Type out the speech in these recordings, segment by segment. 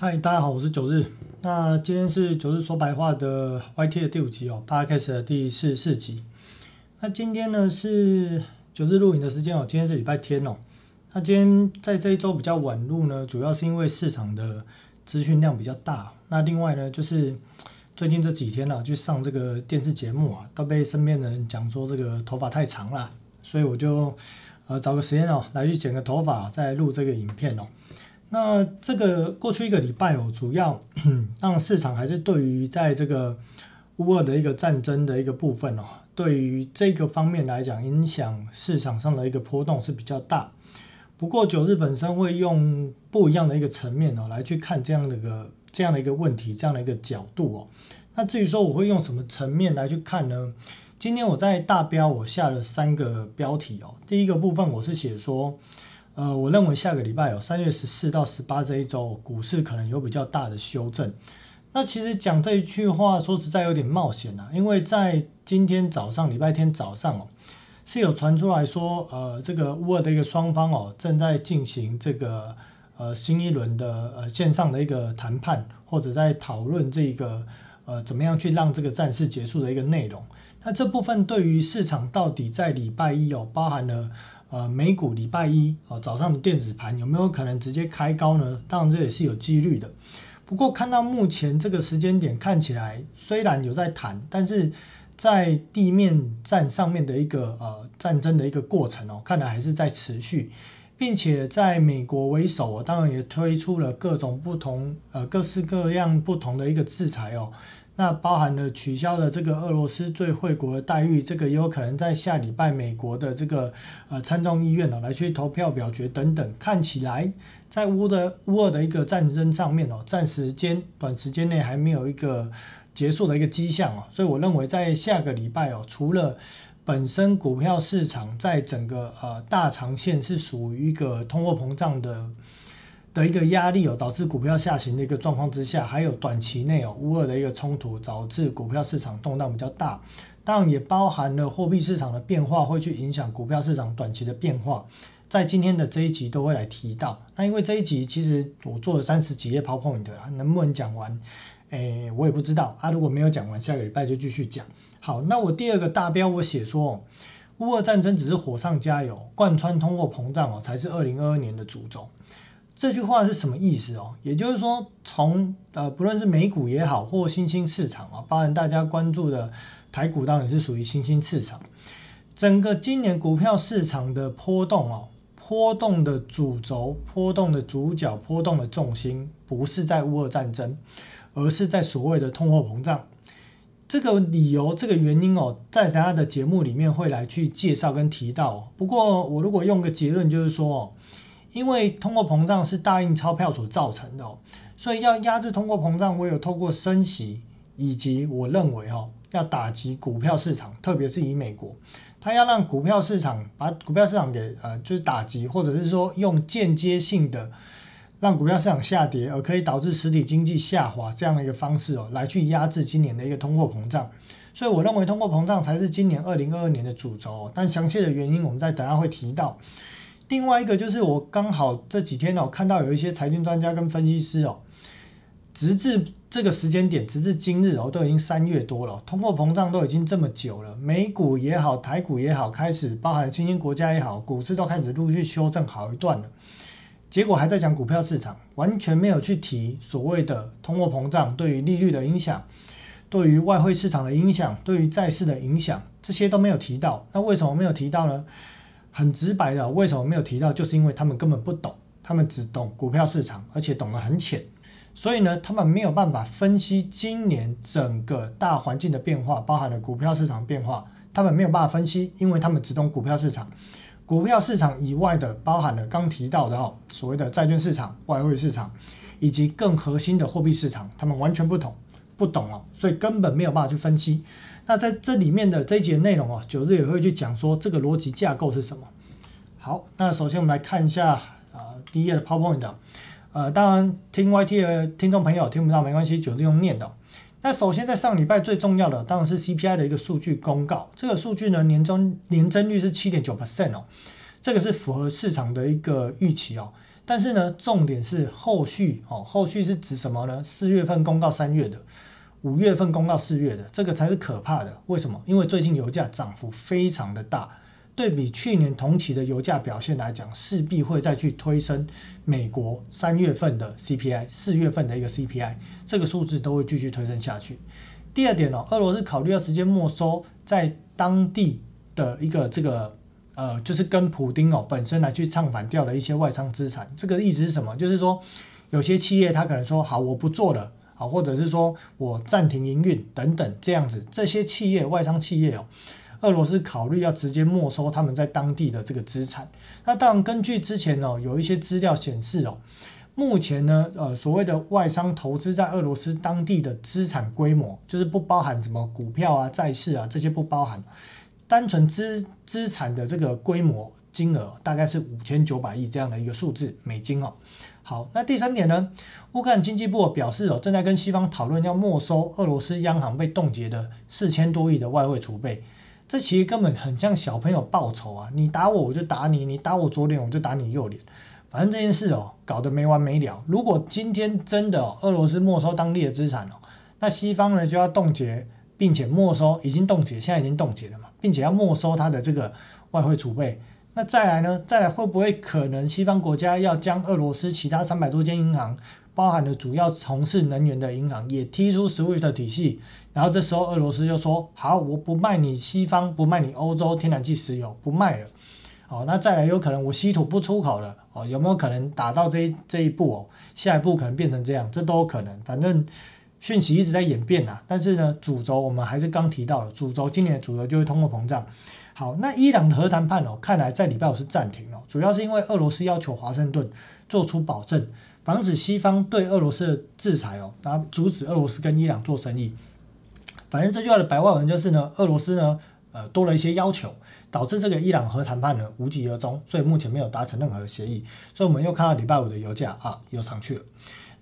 嗨，大家好，我是九日。那今天是九日说白话的 YT 的第五集哦，Podcast 的第四十四集。那今天呢是九日录影的时间哦，今天是礼拜天哦。那今天在这一周比较晚录呢，主要是因为市场的资讯量比较大。那另外呢，就是最近这几天呢，去上这个电视节目啊，都被身边的人讲说这个头发太长了，所以我就呃找个时间哦，来去剪个头发，再录这个影片哦。那这个过去一个礼拜哦，主要 让市场还是对于在这个乌俄的一个战争的一个部分哦，对于这个方面来讲，影响市场上的一个波动是比较大。不过九日本身会用不一样的一个层面哦，来去看这样的一个这样的一个问题，这样的一个角度哦。那至于说我会用什么层面来去看呢？今天我在大标我下了三个标题哦，第一个部分我是写说。呃，我认为下个礼拜有三月十四到十八这一周，股市可能有比较大的修正。那其实讲这一句话，说实在有点冒险啊，因为在今天早上，礼拜天早上哦，是有传出来说，呃，这个乌尔的一个双方哦，正在进行这个呃新一轮的呃线上的一个谈判，或者在讨论这个呃怎么样去让这个战事结束的一个内容。那这部分对于市场到底在礼拜一哦，包含了。呃，美股礼拜一啊早上的电子盘有没有可能直接开高呢？当然这也是有几率的。不过看到目前这个时间点看起来，虽然有在谈，但是在地面战上面的一个呃战争的一个过程哦，看来还是在持续，并且在美国为首，当然也推出了各种不同呃各式各样不同的一个制裁哦。那包含了取消了这个俄罗斯最惠国的待遇，这个也有可能在下礼拜美国的这个呃参众议院哦来去投票表决等等。看起来在乌的乌俄的一个战争上面哦，暂时间短时间内还没有一个结束的一个迹象哦，所以我认为在下个礼拜哦，除了本身股票市场在整个呃大长线是属于一个通货膨胀的。的一个压力哦，导致股票下行的一个状况之下，还有短期内哦，乌二的一个冲突导致股票市场动荡比较大，当然也包含了货币市场的变化会去影响股票市场短期的变化，在今天的这一集都会来提到。那因为这一集其实我做了三十几页 PowerPoint 啦，能不能讲完？诶，我也不知道啊。如果没有讲完，下个礼拜就继续讲。好，那我第二个大标我写说，乌二战争只是火上加油，贯穿通货膨胀哦，才是二零二二年的主轴。这句话是什么意思哦？也就是说，从呃不论是美股也好，或新兴市场啊，包含大家关注的台股，当然是属于新兴市场。整个今年股票市场的波动哦，波动的主轴、波动的主角、波动的重心，不是在乌俄战争，而是在所谓的通货膨胀。这个理由、这个原因哦，在大家的节目里面会来去介绍跟提到。不过，我如果用个结论，就是说哦。因为通货膨胀是大印钞票所造成的哦，所以要压制通货膨胀，唯有透过升息，以及我认为哈，要打击股票市场，特别是以美国，它要让股票市场把股票市场给呃就是打击，或者是说用间接性的让股票市场下跌，而可以导致实体经济下滑这样的一个方式哦，来去压制今年的一个通货膨胀。所以我认为通货膨胀才是今年二零二二年的主轴，但详细的原因我们在等下会提到。另外一个就是我刚好这几天哦，看到有一些财经专家跟分析师哦，直至这个时间点，直至今日哦，都已经三月多了，通货膨胀都已经这么久了，美股也好，台股也好，开始包含新兴国家也好，股市都开始陆续修正好一段了，结果还在讲股票市场，完全没有去提所谓的通货膨胀对于利率的影响，对于外汇市场的影响，对于债市的影响，这些都没有提到。那为什么没有提到呢？很直白的，为什么没有提到？就是因为他们根本不懂，他们只懂股票市场，而且懂得很浅，所以呢，他们没有办法分析今年整个大环境的变化，包含了股票市场变化，他们没有办法分析，因为他们只懂股票市场。股票市场以外的，包含了刚提到的哦，所谓的债券市场、外汇市场，以及更核心的货币市场，他们完全不同，不懂哦，所以根本没有办法去分析。那在这里面的这一节内容啊，九日也会去讲说这个逻辑架构是什么。好，那首先我们来看一下啊，第一页的 PowerPoint。呃，当然听 YT 的听众朋友听不到没关系，九日用念的。那首先在上礼拜最重要的当然是 CPI 的一个数据公告，这个数据呢年中年增率是七点九 percent 哦，这个是符合市场的一个预期哦。但是呢，重点是后续哦，后续是指什么呢？四月份公告三月的，五月份公告四月的，这个才是可怕的。为什么？因为最近油价涨幅非常的大，对比去年同期的油价表现来讲，势必会再去推升美国三月份的 CPI，四月份的一个 CPI，这个数字都会继续推升下去。第二点哦，俄罗斯考虑要直接没收在当地的一个这个。呃，就是跟普丁哦本身来去唱反调的一些外商资产，这个意思是什么？就是说，有些企业他可能说好我不做了，好，或者是说我暂停营运等等这样子，这些企业外商企业哦，俄罗斯考虑要直接没收他们在当地的这个资产。那当然，根据之前哦有一些资料显示哦，目前呢，呃，所谓的外商投资在俄罗斯当地的资产规模，就是不包含什么股票啊、债市啊这些不包含。单纯资资产的这个规模金额大概是五千九百亿这样的一个数字美金哦。好，那第三点呢，乌克兰经济部表示哦，正在跟西方讨论要没收俄罗斯央行被冻结的四千多亿的外汇储备。这其实根本很像小朋友报仇啊，你打我我就打你，你打我左脸我就打你右脸，反正这件事哦搞得没完没了。如果今天真的哦俄罗斯没收当地的资产哦，那西方呢就要冻结。并且没收已经冻结，现在已经冻结了嘛，并且要没收它的这个外汇储备。那再来呢？再来会不会可能西方国家要将俄罗斯其他三百多间银行，包含了主要从事能源的银行，也踢出 SWIFT 体系？然后这时候俄罗斯就说：好，我不卖你西方，不卖你欧洲天然气、石油，不卖了。哦，那再来有可能我稀土不出口了。哦，有没有可能打到这一这一步？哦，下一步可能变成这样，这都有可能。反正。讯息一直在演变呐，但是呢，主轴我们还是刚提到了，主轴今年的主轴就是通货膨胀。好，那伊朗的核谈判哦，看来在礼拜五是暂停了，主要是因为俄罗斯要求华盛顿做出保证，防止西方对俄罗斯的制裁哦，然后阻止俄罗斯跟伊朗做生意。反正这句话的白话文就是呢，俄罗斯呢，呃，多了一些要求，导致这个伊朗核谈判呢无疾而终，所以目前没有达成任何的协议。所以我们又看到礼拜五的油价啊，又上去了。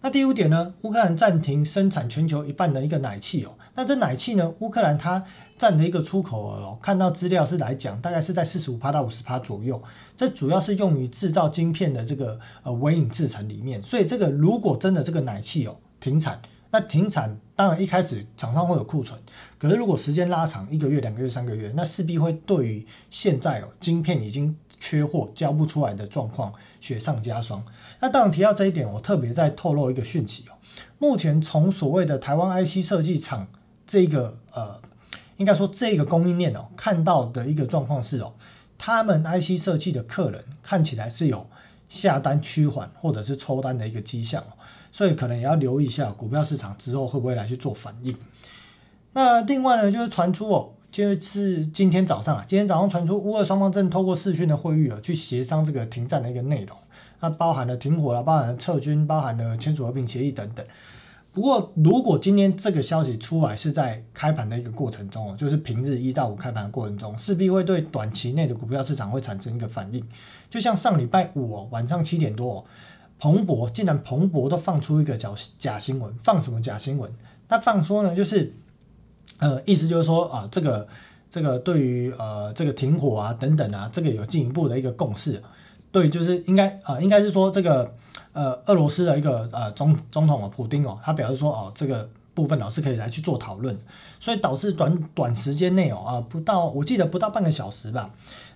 那第五点呢？乌克兰暂停生产全球一半的一个奶气哦。那这奶气呢？乌克兰它占的一个出口额哦，看到资料是来讲，大概是在四十五趴到五十趴左右。这主要是用于制造晶片的这个呃微影制成里面。所以这个如果真的这个奶气哦停产，那停产当然一开始厂商会有库存，可是如果时间拉长一个月、两个月、三个月，那势必会对于现在哦晶片已经缺货交不出来的状况雪上加霜。那当然提到这一点，我特别再透露一个讯息哦。目前从所谓的台湾 IC 设计厂这个，应该说这个供应链哦，看到的一个状况是哦，他们 IC 设计的客人看起来是有下单趋缓或者是抽单的一个迹象哦，所以可能也要留意一下股票市场之后会不会来去做反应。那另外呢，就是传出哦，就是今天早上啊，今天早上传出乌俄双方正透过视讯的会议啊，去协商这个停战的一个内容。那包含了停火了，包含了撤军，包含了签署和平协议等等。不过，如果今天这个消息出来是在开盘的一个过程中哦，就是平日一到五开盘的过程中，势必会对短期内的股票市场会产生一个反应。就像上礼拜五哦，晚上七点多，彭博竟然彭博都放出一个假假新闻，放什么假新闻？那放说呢，就是呃，意思就是说啊，这个这个对于呃这个停火啊等等啊，这个有进一步的一个共识。对，就是应该啊，应该是说这个呃，俄罗斯的一个呃总总统哦，普丁哦，他表示说哦，这个部分哦是可以来去做讨论，所以导致短短时间内哦啊，不到我记得不到半个小时吧，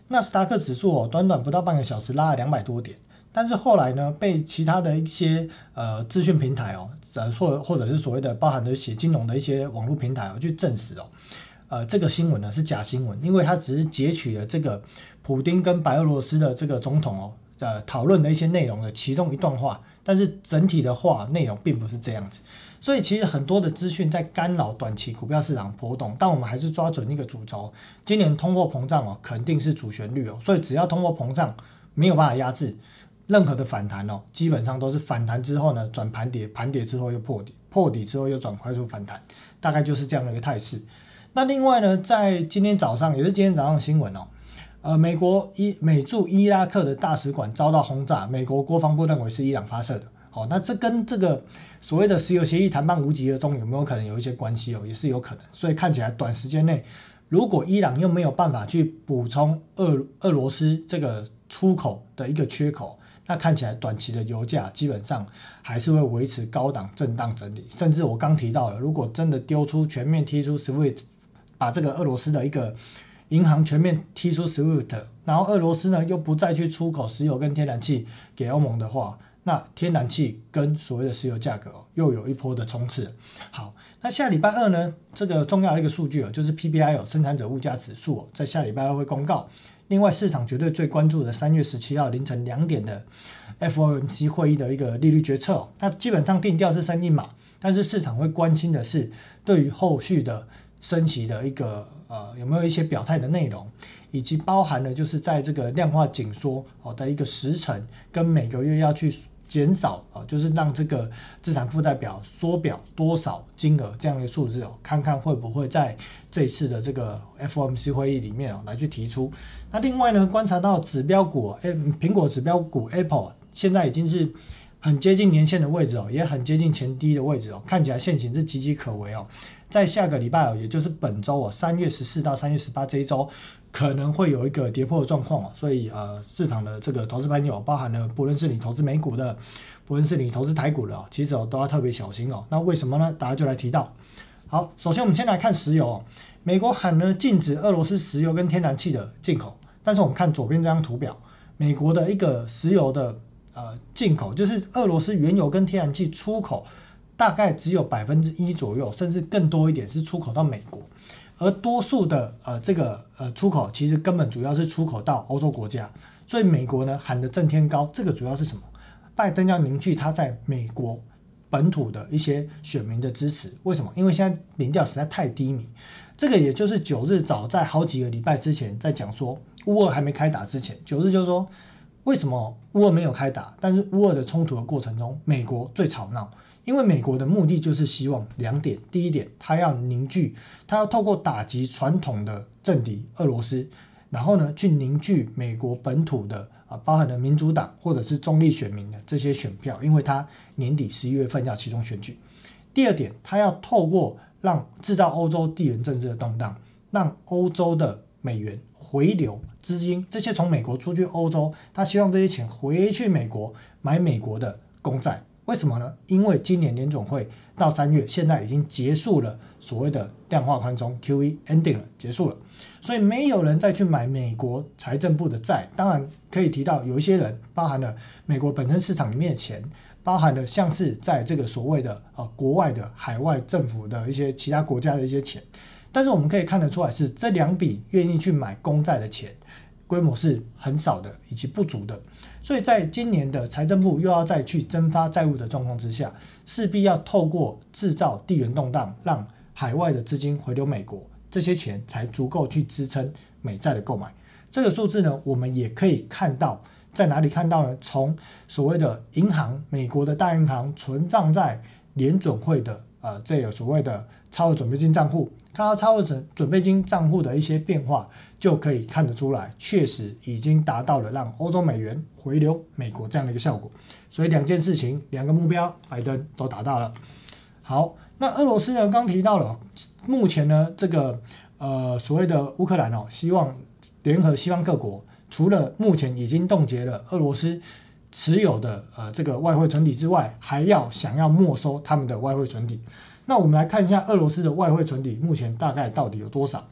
纳斯达克指数哦，短短不到半个小时拉了两百多点，但是后来呢，被其他的一些呃资讯平台哦，呃或或者是所谓的包含的写金融的一些网络平台哦，去证实哦。呃，这个新闻呢是假新闻，因为它只是截取了这个普丁跟白俄罗斯的这个总统哦，呃，讨论的一些内容的其中一段话，但是整体的话内容并不是这样子，所以其实很多的资讯在干扰短期股票市场波动，但我们还是抓准一个主轴，今年通货膨胀哦肯定是主旋律哦，所以只要通货膨胀没有办法压制任何的反弹哦，基本上都是反弹之后呢转盘跌，盘跌之后又破底，破底之后又转快速反弹，大概就是这样的一个态势。那另外呢，在今天早上也是今天早上新闻哦，呃，美国伊美驻伊拉克的大使馆遭到轰炸，美国国防部认为是伊朗发射的。好，那这跟这个所谓的石油协议谈判无疾而终有没有可能有一些关系哦？也是有可能。所以看起来短时间内，如果伊朗又没有办法去补充俄俄罗斯这个出口的一个缺口，那看起来短期的油价基本上还是会维持高档震荡整理，甚至我刚提到了，如果真的丢出全面踢出 SWIFT，把这个俄罗斯的一个银行全面踢出 SWIFT，然后俄罗斯呢又不再去出口石油跟天然气给欧盟的话，那天然气跟所谓的石油价格又有一波的冲刺。好，那下礼拜二呢，这个重要的一个数据哦，就是 PPI 哦，生产者物价指数哦，在下礼拜二会公告。另外，市场绝对最关注的三月十七号凌晨两点的 FOMC 会议的一个利率决策，那基本上定调是升一码，但是市场会关心的是对于后续的升息的一个呃有没有一些表态的内容，以及包含了就是在这个量化紧缩哦的一个时程跟每个月要去。减少啊，就是让这个资产负债表缩表多少金额这样的数字哦，看看会不会在这次的这个 FOMC 会议里面哦来去提出。那另外呢，观察到指标股，哎，苹果指标股 Apple 现在已经是很接近年线的位置哦，也很接近前低的位置哦，看起来现形是岌岌可危哦。在下个礼拜哦，也就是本周哦，三月十四到三月十八这一周。可能会有一个跌破的状况哦所以呃，市场的这个投资朋友，包含了不论是你投资美股的，不论是你投资台股的，其实哦都要特别小心哦。那为什么呢？大家就来提到。好，首先我们先来看石油，美国喊呢禁止俄罗斯石油跟天然气的进口，但是我们看左边这张图表，美国的一个石油的呃进口，就是俄罗斯原油跟天然气出口，大概只有百分之一左右，甚至更多一点是出口到美国。而多数的呃这个呃出口其实根本主要是出口到欧洲国家，所以美国呢喊的震天高，这个主要是什么？拜登要凝聚他在美国本土的一些选民的支持。为什么？因为现在民调实在太低迷。这个也就是九日早在好几个礼拜之前在讲说，乌俄还没开打之前，九日就说为什么乌俄没有开打，但是乌俄的冲突的过程中，美国最吵闹。因为美国的目的就是希望两点，第一点，他要凝聚，他要透过打击传统的政敌俄罗斯，然后呢，去凝聚美国本土的啊，包含了民主党或者是中立选民的这些选票，因为他年底十一月份要其中选举。第二点，他要透过让制造欧洲地缘政治的动荡，让欧洲的美元回流资金，这些从美国出去欧洲，他希望这些钱回去美国买美国的公债。为什么呢？因为今年联总会到三月，现在已经结束了所谓的量化宽松 QE ending 了，结束了，所以没有人再去买美国财政部的债。当然可以提到有一些人，包含了美国本身市场里面的钱，包含了像是在这个所谓的呃国外的海外政府的一些其他国家的一些钱。但是我们可以看得出来，是这两笔愿意去买公债的钱，规模是很少的，以及不足的。所以在今年的财政部又要再去增发债务的状况之下，势必要透过制造地缘动荡，让海外的资金回流美国，这些钱才足够去支撑美债的购买。这个数字呢，我们也可以看到在哪里看到呢？从所谓的银行，美国的大银行存放在联准会的呃这个所谓的超额准备金账户，看到超额准准备金账户的一些变化。就可以看得出来，确实已经达到了让欧洲美元回流美国这样的一个效果。所以两件事情，两个目标，拜登都达到了。好，那俄罗斯呢？刚提到了，目前呢，这个呃所谓的乌克兰哦，希望联合西方各国，除了目前已经冻结了俄罗斯持有的呃这个外汇存底之外，还要想要没收他们的外汇存底。那我们来看一下俄罗斯的外汇存底目前大概到底有多少？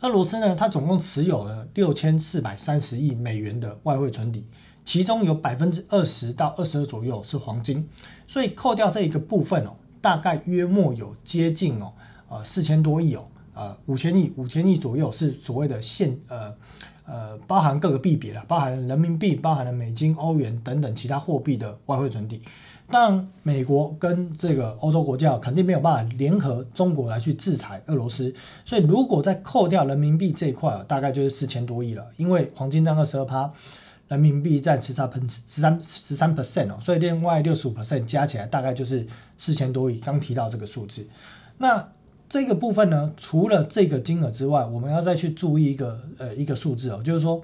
俄罗斯呢，它总共持有了六千四百三十亿美元的外汇存底，其中有百分之二十到二十二左右是黄金，所以扣掉这一个部分哦，大概约莫有接近哦，呃四千多亿哦，呃五千亿五千亿左右是所谓的现呃呃包含各个币别了，包含人民币、包含了美金、欧元等等其他货币的外汇存底。但美国跟这个欧洲国家肯定没有办法联合中国来去制裁俄罗斯，所以如果再扣掉人民币这一块，大概就是四千多亿了。因为黄金占二十二趴，人民币占十三分十三十三 percent 哦，所以另外六十五 percent 加起来大概就是四千多亿。刚提到这个数字，那这个部分呢，除了这个金额之外，我们要再去注意一个呃一个数字哦，就是说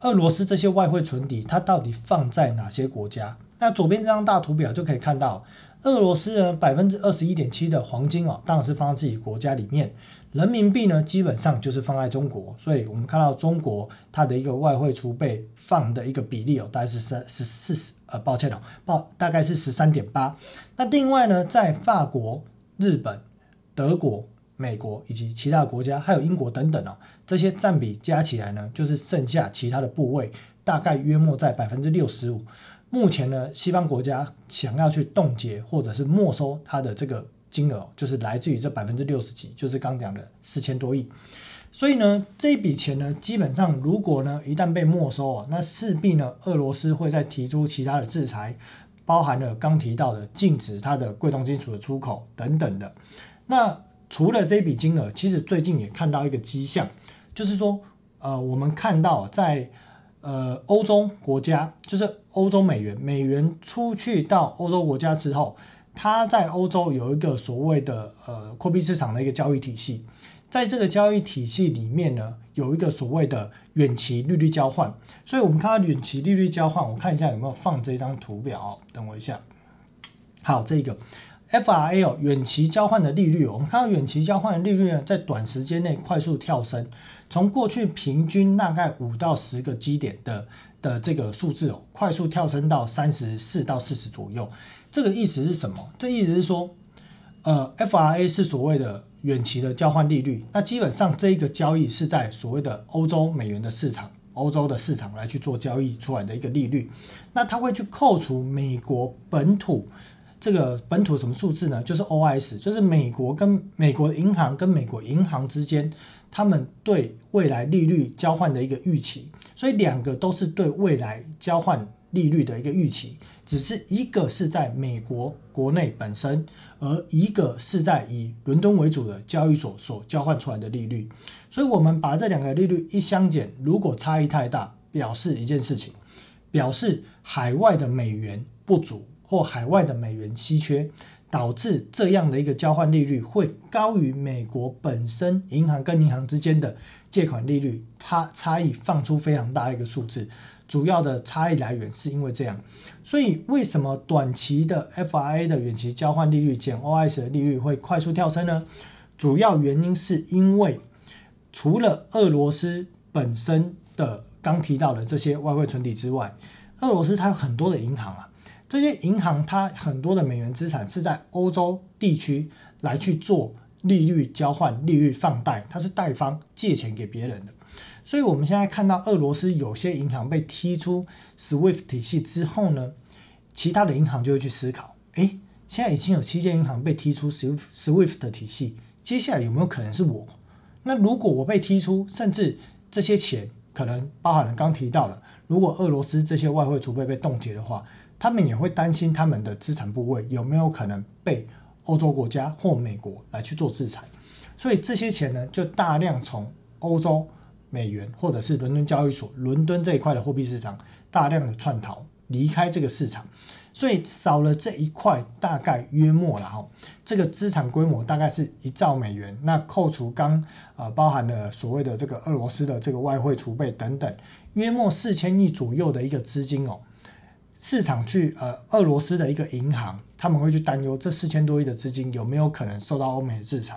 俄罗斯这些外汇存底它到底放在哪些国家？那左边这张大图表就可以看到，俄罗斯呢百分之二十一点七的黄金哦，当然是放在自己国家里面。人民币呢，基本上就是放在中国，所以我们看到中国它的一个外汇储备放的一个比例哦，大概是三十四十，呃，抱歉哦，报大概是十三点八。那另外呢，在法国、日本、德国、美国以及其他国家，还有英国等等哦，这些占比加起来呢，就是剩下其他的部位，大概约莫在百分之六十五。目前呢，西方国家想要去冻结或者是没收它的这个金额，就是来自于这百分之六十几，就是刚讲的四千多亿。所以呢，这笔钱呢，基本上如果呢一旦被没收啊，那势必呢俄罗斯会再提出其他的制裁，包含了刚提到的禁止它的贵重金属的出口等等的。那除了这笔金额，其实最近也看到一个迹象，就是说，呃，我们看到在呃欧洲国家，就是。欧洲美元，美元出去到欧洲国家之后，它在欧洲有一个所谓的呃货币市场的一个交易体系，在这个交易体系里面呢，有一个所谓的远期利率交换。所以我们看到远期利率交换，我看一下有没有放这张图表，等我一下。好，这个 FRA，远期交换的利率，我们看到远期交换的利率呢，在短时间内快速跳升，从过去平均大概五到十个基点的。的这个数字哦，快速跳升到三十四到四十左右，这个意思是什么？这意思是说，呃，FRA 是所谓的远期的交换利率，那基本上这一个交易是在所谓的欧洲美元的市场、欧洲的市场来去做交易出来的一个利率，那它会去扣除美国本土这个本土什么数字呢？就是 OIS，就是美国跟美国银行跟美国银行之间。他们对未来利率交换的一个预期，所以两个都是对未来交换利率的一个预期，只是一个是在美国国内本身，而一个是在以伦敦为主的交易所所交换出来的利率。所以，我们把这两个利率一相减，如果差异太大，表示一件事情，表示海外的美元不足或海外的美元稀缺。导致这样的一个交换利率会高于美国本身银行跟银行之间的借款利率，它差异放出非常大的一个数字。主要的差异来源是因为这样，所以为什么短期的 FRA 的远期交换利率减 OS 的利率会快速跳升呢？主要原因是因为除了俄罗斯本身的刚提到的这些外汇存底之外，俄罗斯它有很多的银行啊。这些银行它很多的美元资产是在欧洲地区来去做利率交换、利率放贷，它是贷方借钱给别人的。所以，我们现在看到俄罗斯有些银行被踢出 SWIFT 体系之后呢，其他的银行就会去思考：诶，现在已经有七间银行被踢出 SWIFT 体系，接下来有没有可能是我？那如果我被踢出，甚至这些钱可能包含了刚提到了，如果俄罗斯这些外汇储备被冻结的话。他们也会担心他们的资产部位有没有可能被欧洲国家或美国来去做制裁，所以这些钱呢就大量从欧洲美元或者是伦敦交易所伦敦这一块的货币市场大量的窜逃离开这个市场，所以少了这一块大概约莫了哈，这个资产规模大概是一兆美元，那扣除刚呃包含了所谓的这个俄罗斯的这个外汇储备等等，约莫四千亿左右的一个资金哦。市场去呃，俄罗斯的一个银行，他们会去担忧这四千多亿的资金有没有可能受到欧美的制裁，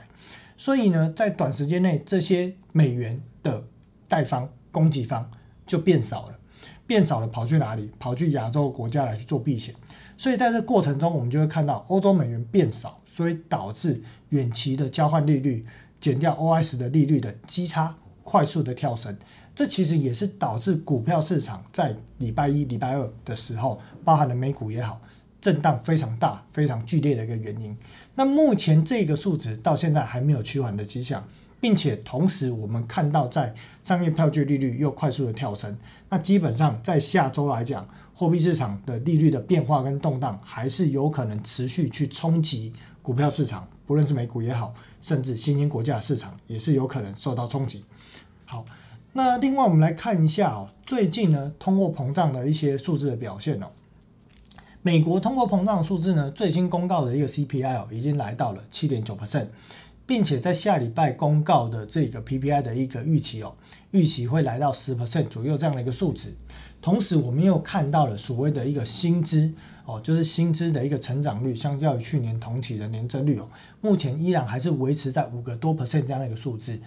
所以呢，在短时间内，这些美元的贷方、供给方就变少了，变少了，跑去哪里？跑去亚洲国家来去做避险。所以在这过程中，我们就会看到欧洲美元变少，所以导致远期的交换利率减掉 OS 的利率的基差快速的跳升。这其实也是导致股票市场在礼拜一、礼拜二的时候，包含了美股也好，震荡非常大、非常剧烈的一个原因。那目前这个数值到现在还没有趋缓的迹象，并且同时我们看到在商业票据利率又快速的跳升，那基本上在下周来讲，货币市场的利率的变化跟动荡还是有可能持续去冲击股票市场，不论是美股也好，甚至新兴国家的市场也是有可能受到冲击。好。那另外我们来看一下哦，最近呢通货膨胀的一些数字的表现哦。美国通货膨胀数字呢最新公告的一个 CPI 哦已经来到了七点九 percent，并且在下礼拜公告的这个 PPI 的一个预期哦，预期会来到十 percent 左右这样的一个数值。同时我们又看到了所谓的一个薪资哦，就是薪资的一个成长率，相较于去年同期的年增率哦，目前依然还是维持在五个多 percent 这样的一个数字。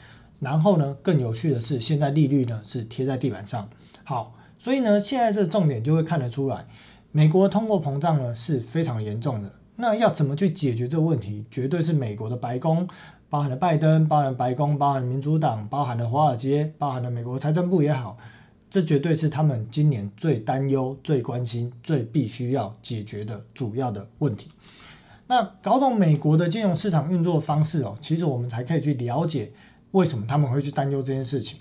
然后呢，更有趣的是，现在利率呢是贴在地板上。好，所以呢，现在这个重点就会看得出来，美国通货膨胀呢是非常严重的。那要怎么去解决这个问题？绝对是美国的白宫，包含了拜登，包含白宫，包含民主党，包含了华尔街，包含了美国财政部也好。这绝对是他们今年最担忧、最关心、最必须要解决的主要的问题。那搞懂美国的金融市场运作方式哦，其实我们才可以去了解为什么他们会去担忧这件事情。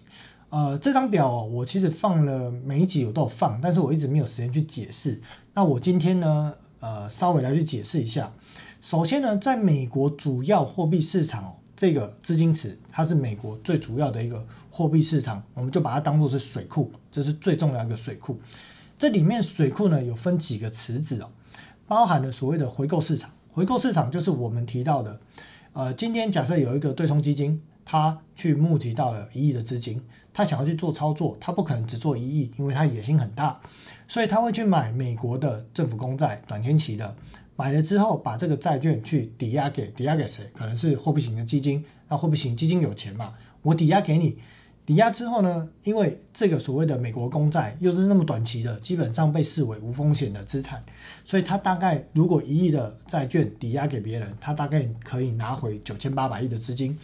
呃，这张表，我其实放了每一集我都有放，但是我一直没有时间去解释。那我今天呢，呃，稍微来去解释一下。首先呢，在美国主要货币市场。这个资金池，它是美国最主要的一个货币市场，我们就把它当做是水库，这是最重要的一个水库。这里面水库呢有分几个池子哦，包含了所谓的回购市场。回购市场就是我们提到的，呃，今天假设有一个对冲基金，他去募集到了一亿的资金，他想要去做操作，他不可能只做一亿，因为他野心很大，所以他会去买美国的政府公债，短天期的。买了之后，把这个债券去抵押给抵押给谁？可能是货币型的基金。那货币型基金有钱嘛？我抵押给你，抵押之后呢？因为这个所谓的美国公债又是那么短期的，基本上被视为无风险的资产，所以他大概如果一亿的债券抵押给别人，他大概可以拿回九千八百亿的资金。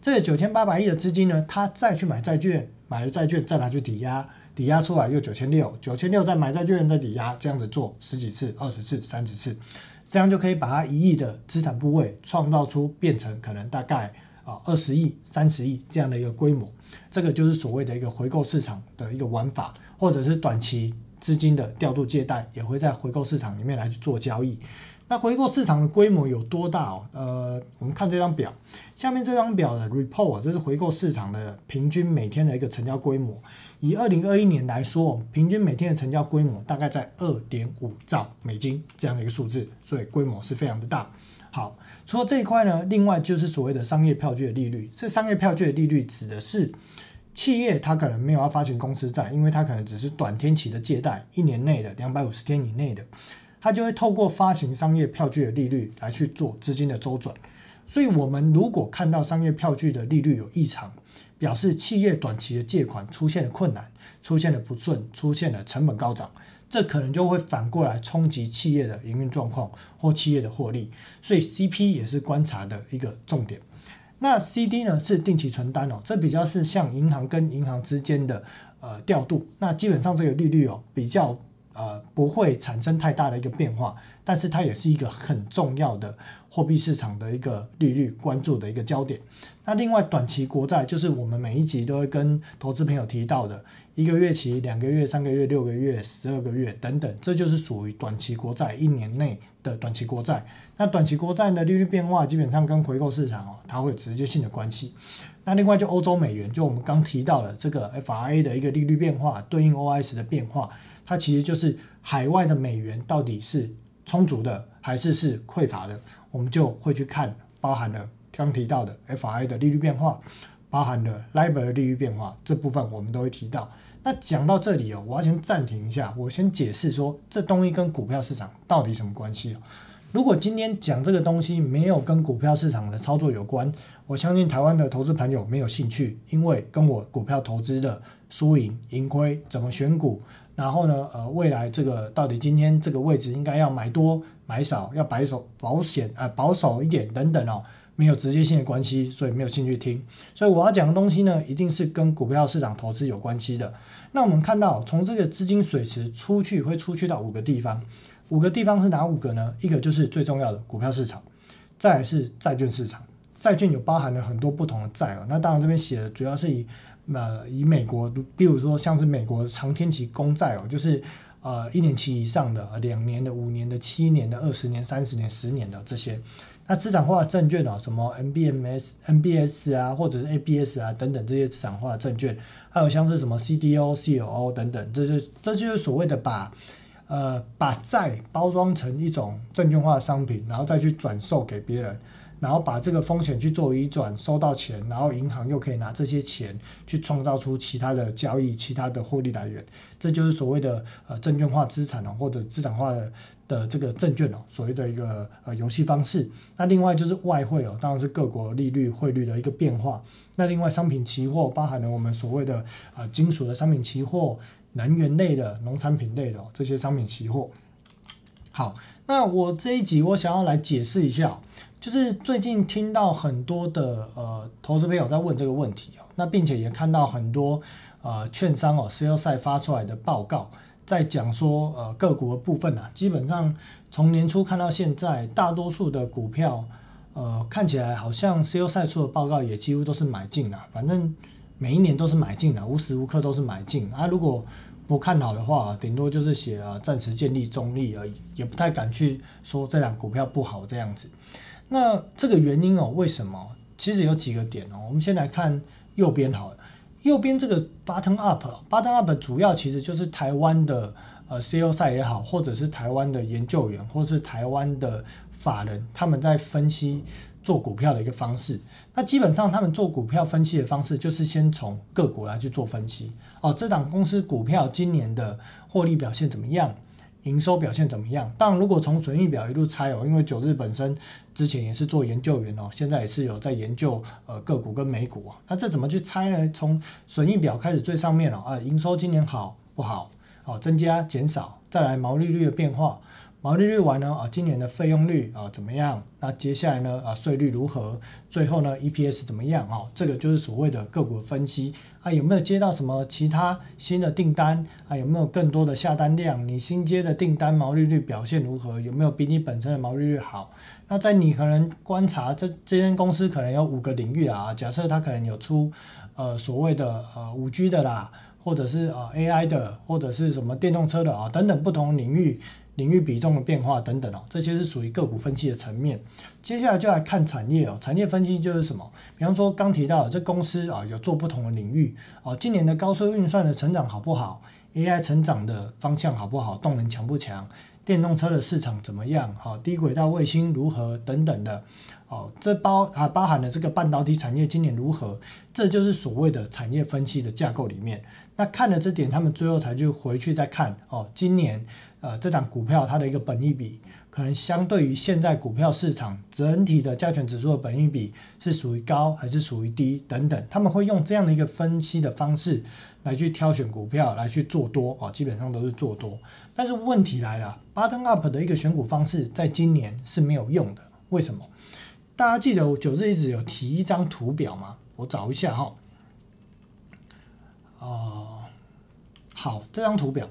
这九千八百亿的资金呢，他再去买债券，买了债券再拿去抵押，抵押出来又九千六，九千六再买债券再抵押，这样子做十几次、二十次、三十次。这样就可以把它一亿的资产部位创造出变成可能大概啊二十亿、三十亿这样的一个规模，这个就是所谓的一个回购市场的一个玩法，或者是短期资金的调度借贷也会在回购市场里面来去做交易。那回购市场的规模有多大哦？呃，我们看这张表，下面这张表的 report，这是回购市场的平均每天的一个成交规模。以二零二一年来说，平均每天的成交规模大概在二点五兆美金这样的一个数字，所以规模是非常的大。好，除了这一块呢，另外就是所谓的商业票据的利率。这商业票据的利率指的是企业它可能没有要发行公司债，因为它可能只是短天期的借贷，一年内的两百五十天以内的，它就会透过发行商业票据的利率来去做资金的周转。所以，我们如果看到商业票据的利率有异常，表示企业短期的借款出现了困难，出现了不顺，出现了成本高涨，这可能就会反过来冲击企业的营运状况或企业的获利，所以 CP 也是观察的一个重点。那 CD 呢是定期存单哦，这比较是像银行跟银行之间的呃调度，那基本上这个利率哦比较。呃，不会产生太大的一个变化，但是它也是一个很重要的货币市场的一个利率关注的一个焦点。那另外，短期国债就是我们每一集都会跟投资朋友提到的，一个月期、两个月、三个月、六个月、十二个月等等，这就是属于短期国债一年内的短期国债。那短期国债的利率变化基本上跟回购市场哦，它会有直接性的关系。那另外就欧洲美元，就我们刚提到的这个 FRA 的一个利率变化，对应 OS 的变化。它其实就是海外的美元到底是充足的还是是匮乏的，我们就会去看包含了刚提到的 FRA 的利率变化，包含了 LIBOR 的利率变化这部分我们都会提到。那讲到这里哦，我要先暂停一下，我先解释说这东西跟股票市场到底什么关系哦。如果今天讲这个东西没有跟股票市场的操作有关，我相信台湾的投资朋友没有兴趣，因为跟我股票投资的输赢盈亏怎么选股。然后呢，呃，未来这个到底今天这个位置应该要买多买少，要保守保险啊保守一点等等哦，没有直接性的关系，所以没有兴趣听。所以我要讲的东西呢，一定是跟股票市场投资有关系的。那我们看到从这个资金水池出去会出去到五个地方，五个地方是哪五个呢？一个就是最重要的股票市场，再来是债券市场，债券有包含了很多不同的债哦。那当然这边写的主要是以。那以美国，比如说像是美国长天期公债哦，就是呃一年期以上的、两年的、五年的、七年的、二十年、三十年、十年的这些，那资产化证券哦，什么 MBMS、MBS 啊，或者是 ABS 啊等等这些资产化证券，还有像是什么 CDO、CLO 等等，这就这就是所谓的把呃把债包装成一种证券化的商品，然后再去转售给别人。然后把这个风险去做移转，收到钱，然后银行又可以拿这些钱去创造出其他的交易、其他的获利来源，这就是所谓的呃证券化资产哦，或者资产化的的这个证券哦，所谓的一个呃游戏方式。那另外就是外汇哦，当然是各国利率汇率的一个变化。那另外商品期货包含了我们所谓的啊金属的商品期货、能源类的、农产品类的这些商品期货。好，那我这一集我想要来解释一下，就是最近听到很多的呃投资朋友在问这个问题哦，那并且也看到很多呃券商哦 c e l 赛发出来的报告。在讲说，呃，个股的部分啊，基本上从年初看到现在，大多数的股票，呃，看起来好像 C.O. 赛出的报告也几乎都是买进了，反正每一年都是买进了，无时无刻都是买进啊。如果不看好的话，顶多就是写啊暂时建立中立而已，也不太敢去说这两股票不好这样子。那这个原因哦，为什么？其实有几个点哦，我们先来看右边好了。右边这个 button up，button up 主要其实就是台湾的呃 CEO 赛也好，或者是台湾的研究员，或是台湾的法人，他们在分析做股票的一个方式。那基本上他们做股票分析的方式，就是先从个股来去做分析。哦，这档公司股票今年的获利表现怎么样？营收表现怎么样？但，如果从损益表一路猜哦，因为九日本身之前也是做研究员哦，现在也是有在研究呃个股跟美股啊。那这怎么去猜呢？从损益表开始最上面了啊，营收今年好不好？哦，增加减少，再来毛利率的变化。毛利率完呢啊，今年的费用率啊怎么样？那接下来呢啊税率如何？最后呢 EPS 怎么样啊？这个就是所谓的个股分析啊，有没有接到什么其他新的订单啊？有没有更多的下单量？你新接的订单毛利率表现如何？有没有比你本身的毛利率好？那在你可能观察这这间公司可能有五个领域啊，假设它可能有出呃所谓的呃五 G 的啦，或者是啊 AI 的，或者是什么电动车的啊等等不同领域。领域比重的变化等等哦，这些是属于个股分析的层面。接下来就来看产业哦，产业分析就是什么？比方说刚提到这公司啊，有做不同的领域哦，今年的高速运算的成长好不好？AI 成长的方向好不好？动能强不强？电动车的市场怎么样？好，低轨道卫星如何？等等的哦，这包啊包含了这个半导体产业今年如何？这就是所谓的产业分析的架构里面。那看了这点，他们最后才去回去再看哦，今年。呃，这档股票它的一个本益比，可能相对于现在股票市场整体的加权指数的本益比是属于高还是属于低等等，他们会用这样的一个分析的方式来去挑选股票来去做多啊，基本上都是做多。但是问题来了，button up 的一个选股方式在今年是没有用的，为什么？大家记得我九日一直有提一张图表吗？我找一下哈。哦，好，这张图表。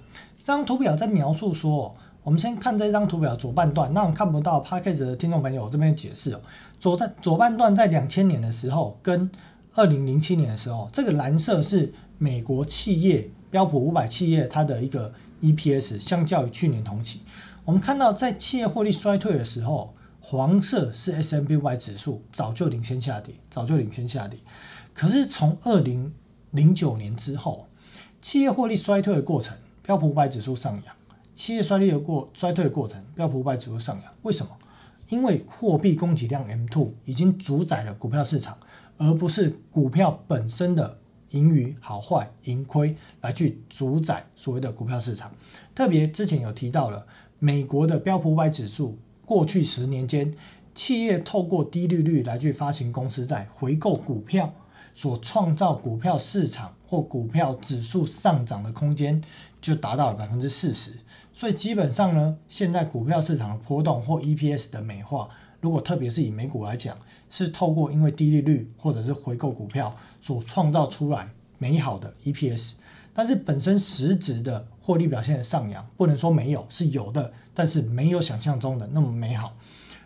这张图表在描述说，我们先看这张图表左半段，那我们看不到 p a c k a g e 的听众朋友，我这边解释哦。左在左半段在两千年的时候，跟二零零七年的时候，这个蓝色是美国企业标普五百企业它的一个 EPS，相较于去年同期，我们看到在企业获利衰退的时候，黄色是 S M B Y 指数早就领先下跌，早就领先下跌。可是从二零零九年之后，企业获利衰退的过程。标普五百指数上扬，企业衰退的过衰退的过程，标普五百指数上扬，为什么？因为货币供给量 M2 已经主宰了股票市场，而不是股票本身的盈余好坏、盈亏来去主宰所谓的股票市场。特别之前有提到了美国的标普五百指数，过去十年间，企业透过低利率来去发行公司债回购股票。所创造股票市场或股票指数上涨的空间就达到了百分之四十，所以基本上呢，现在股票市场的波动或 EPS 的美化，如果特别是以美股来讲，是透过因为低利率或者是回购股票所创造出来美好的 EPS，但是本身实质的获利表现的上扬，不能说没有，是有的，但是没有想象中的那么美好。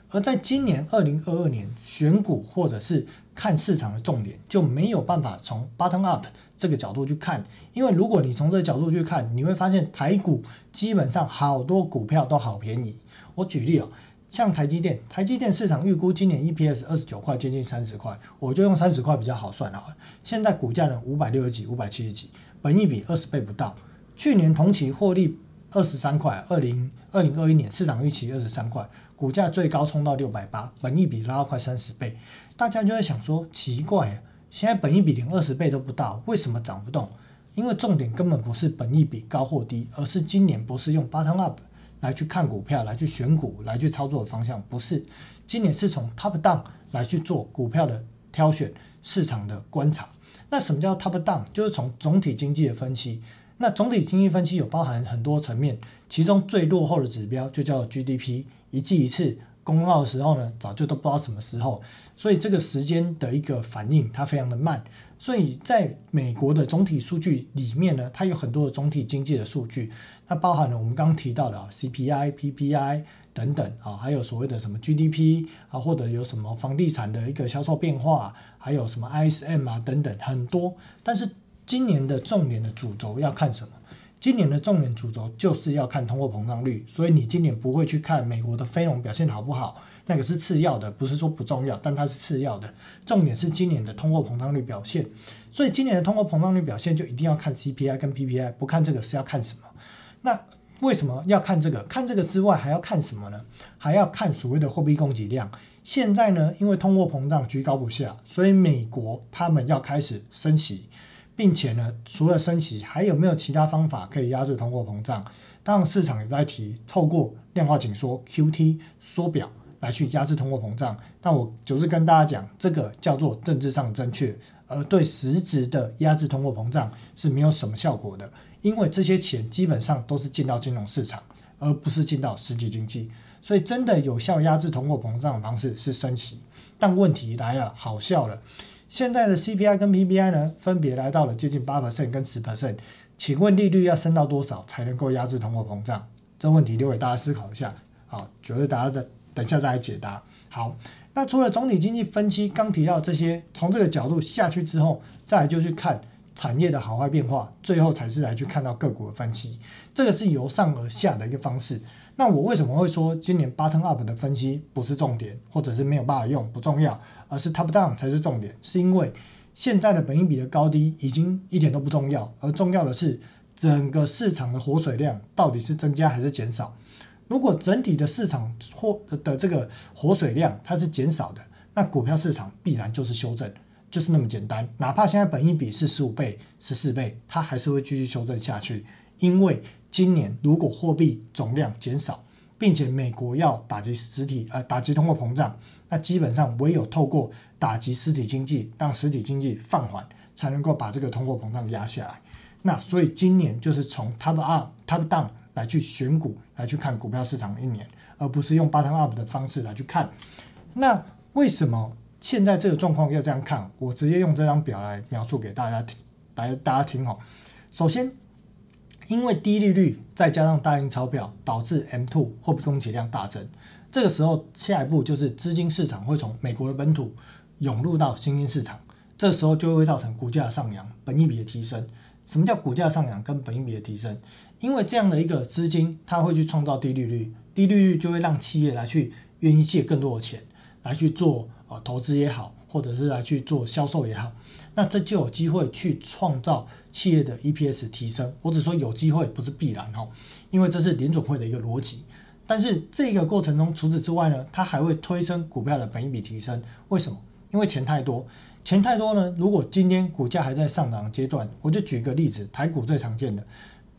而在今年二零二二年选股或者是看市场的重点就没有办法从 bottom up 这个角度去看，因为如果你从这个角度去看，你会发现台股基本上好多股票都好便宜。我举例哦，像台积电，台积电市场预估今年 EPS 二十九块，接近三十块，我就用三十块比较好算了。现在股价呢五百六十几、五百七十几，本益比二十倍不到，去年同期获利二十三块，二零二零二一年市场预期二十三块。股价最高冲到六百八，本益比拉到快三十倍，大家就在想说奇怪，现在本益比连二十倍都不到，为什么涨不动？因为重点根本不是本益比高或低，而是今年不是用 bottom up，来去看股票、来去选股、来去操作的方向，不是。今年是从 top down 来去做股票的挑选、市场的观察。那什么叫 top down？就是从总体经济的分析。那总体经济分析有包含很多层面，其中最落后的指标就叫 GDP，一季一次。公告的时候呢，早就都不知道什么时候，所以这个时间的一个反应它非常的慢。所以在美国的总体数据里面呢，它有很多的总体经济的数据，它包含了我们刚刚提到的啊 CPI、PPI 等等啊，还有所谓的什么 GDP 啊，或者有什么房地产的一个销售变化，还有什么 ISM 啊等等很多。但是今年的重点的主轴要看什么？今年的重点主轴就是要看通货膨胀率，所以你今年不会去看美国的非农表现好不好，那个是次要的，不是说不重要，但它是次要的。重点是今年的通货膨胀率表现，所以今年的通货膨胀率表现就一定要看 CPI 跟 PPI，不看这个是要看什么？那为什么要看这个？看这个之外还要看什么呢？还要看所谓的货币供给量。现在呢，因为通货膨胀居高不下，所以美国他们要开始升息。并且呢，除了升息，还有没有其他方法可以压制通货膨胀？当然，市场也在提透过量化紧缩 （QT） 缩表来去压制通货膨胀。但我就是跟大家讲，这个叫做政治上正确，而对实质的压制通货膨胀是没有什么效果的，因为这些钱基本上都是进到金融市场，而不是进到实体经济。所以，真的有效压制通货膨胀的方式是升息。但问题来了，好笑了。现在的 CPI 跟 PPI 呢，分别来到了接近八 percent 跟十 percent，请问利率要升到多少才能够压制通货膨胀？这问题留给大家思考一下。好，觉得大家再等下再来解答。好，那除了总体经济分析刚提到这些，从这个角度下去之后，再来就去看产业的好坏变化，最后才是来去看到个股的分析。这个是由上而下的一个方式。那我为什么会说今年 bottom up 的分析不是重点，或者是没有办法用，不重要，而是 top down 才是重点？是因为现在的本益比的高低已经一点都不重要，而重要的是整个市场的活水量到底是增加还是减少。如果整体的市场或的这个活水量它是减少的，那股票市场必然就是修正，就是那么简单。哪怕现在本益比是十五倍、十四倍，它还是会继续修正下去，因为。今年如果货币总量减少，并且美国要打击实体呃打击通货膨胀，那基本上唯有透过打击实体经济，让实体经济放缓，才能够把这个通货膨胀压下来。那所以今年就是从 top up top down 来去选股，来去看股票市场一年，而不是用 bottom up 的方式来去看。那为什么现在这个状况要这样看？我直接用这张表来描述给大家听，来大家听好。首先。因为低利率再加上大印钞票，导致 M2 货币供给量大增。这个时候，下一步就是资金市场会从美国的本土涌入到新兴市场，这时候就会造成股价上扬、本益比的提升。什么叫股价上扬跟本益比的提升？因为这样的一个资金，它会去创造低利率，低利率就会让企业来去愿意借更多的钱来去做呃投资也好，或者是来去做销售也好。那这就有机会去创造企业的 EPS 提升，或者说有机会不是必然哈，因为这是联总会的一个逻辑。但是这个过程中，除此之外呢，它还会推升股票的本益比提升。为什么？因为钱太多，钱太多呢。如果今天股价还在上涨阶段，我就举个例子，台股最常见的，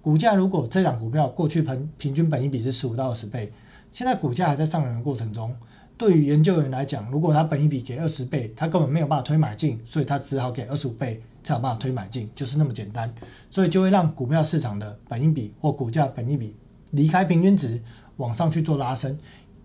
股价如果这档股票过去平平均本益比是十五到二十倍，现在股价还在上涨的过程中。对于研究员来讲，如果他本一比给二十倍，他根本没有办法推买进，所以他只好给二十五倍才有办法推买进，就是那么简单。所以就会让股票市场的本一比或股价本一比离开平均值，往上去做拉升。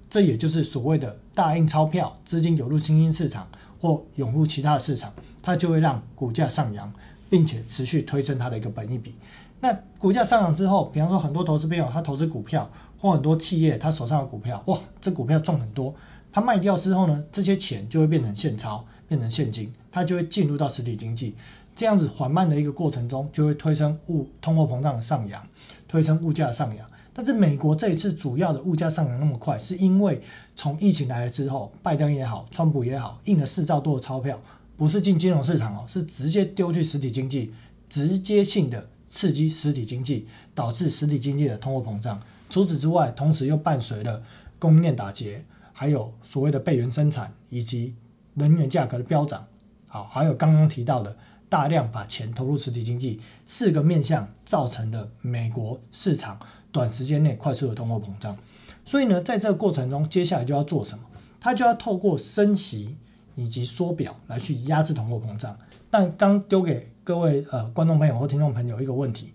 这也就是所谓的大印钞票，资金流入新兴市场或涌入其他的市场，它就会让股价上扬，并且持续推升它的一个本益比。那股价上涨之后，比方说很多投资朋友他投资股票，或很多企业他手上的股票，哇，这股票赚很多。他卖掉之后呢，这些钱就会变成现钞，变成现金，它就会进入到实体经济。这样子缓慢的一个过程中，就会推升物通货膨胀的上扬，推升物价的上扬。但是美国这一次主要的物价上涨那么快，是因为从疫情来了之后，拜登也好，川普也好，印了四兆多的钞票，不是进金融市场哦，是直接丢去实体经济，直接性的刺激实体经济，导致实体经济的通货膨胀。除此之外，同时又伴随了供应链打结。还有所谓的备源生产，以及能源价格的飙涨，好，还有刚刚提到的大量把钱投入实体经济，四个面向造成了美国市场短时间内快速的通货膨胀。所以呢，在这个过程中，接下来就要做什么？它就要透过升息以及缩表来去压制通货膨胀。但刚丢给各位呃观众朋友或听众朋友一个问题：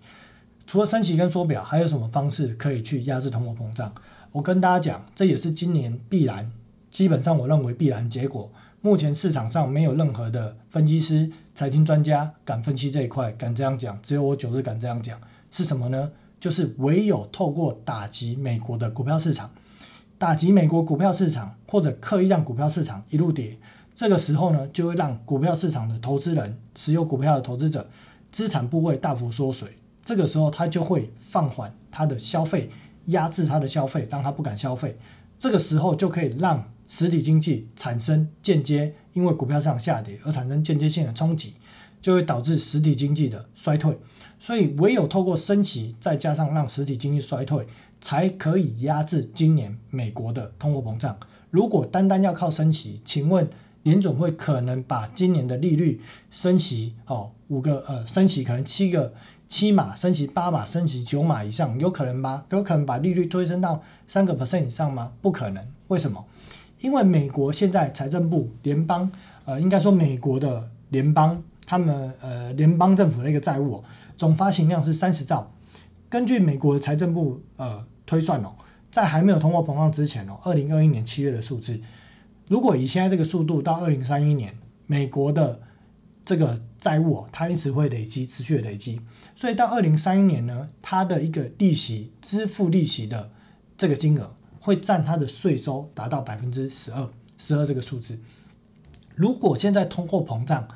除了升息跟缩表，还有什么方式可以去压制通货膨胀？我跟大家讲，这也是今年必然，基本上我认为必然结果。目前市场上没有任何的分析师、财经专家敢分析这一块，敢这样讲，只有我九日敢这样讲。是什么呢？就是唯有透过打击美国的股票市场，打击美国股票市场，或者刻意让股票市场一路跌，这个时候呢，就会让股票市场的投资人、持有股票的投资者资产部位大幅缩水。这个时候，他就会放缓他的消费，压制他的消费，让他不敢消费。这个时候就可以让实体经济产生间接，因为股票市场下跌而产生间接性的冲击，就会导致实体经济的衰退。所以唯有透过升息，再加上让实体经济衰退，才可以压制今年美国的通货膨胀。如果单单要靠升息，请问联总会可能把今年的利率升息哦五个呃升息可能七个七码，升息八码，升息九码以上，有可能吗？有可能把利率推升到三个 percent 以上吗？不可能。为什么？因为美国现在财政部联邦，呃，应该说美国的联邦，他们呃联邦政府的一个债务总发行量是三十兆。根据美国的财政部呃推算哦，在还没有通货膨胀之前哦，二零二一年七月的数字，如果以现在这个速度到二零三一年，美国的这个债务它一直会累积，持续的累积，所以到二零三一年呢，它的一个利息支付利息的这个金额。会占它的税收达到百分之十二，十二这个数字。如果现在通货膨胀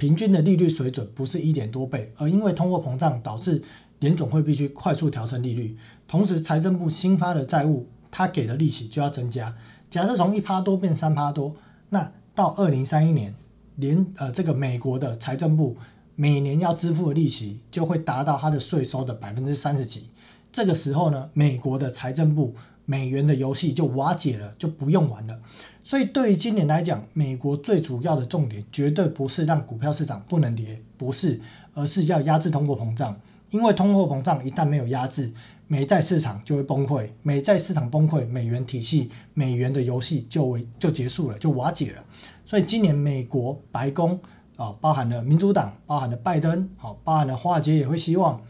平均的利率水准不是一点多倍，而因为通货膨胀导致联总会必须快速调升利率，同时财政部新发的债务，它给的利息就要增加。假设从一趴多变三趴多，那到二零三一年，联呃这个美国的财政部每年要支付的利息就会达到它的税收的百分之三十几。这个时候呢，美国的财政部美元的游戏就瓦解了，就不用玩了。所以对于今年来讲，美国最主要的重点绝对不是让股票市场不能跌，不是，而是要压制通货膨胀。因为通货膨胀一旦没有压制，美债市场就会崩溃。美债市场崩溃，美元体系、美元的游戏就为就结束了，就瓦解了。所以今年美国白宫啊，包含了民主党，包含了拜登，好，包含了华尔街也会希望，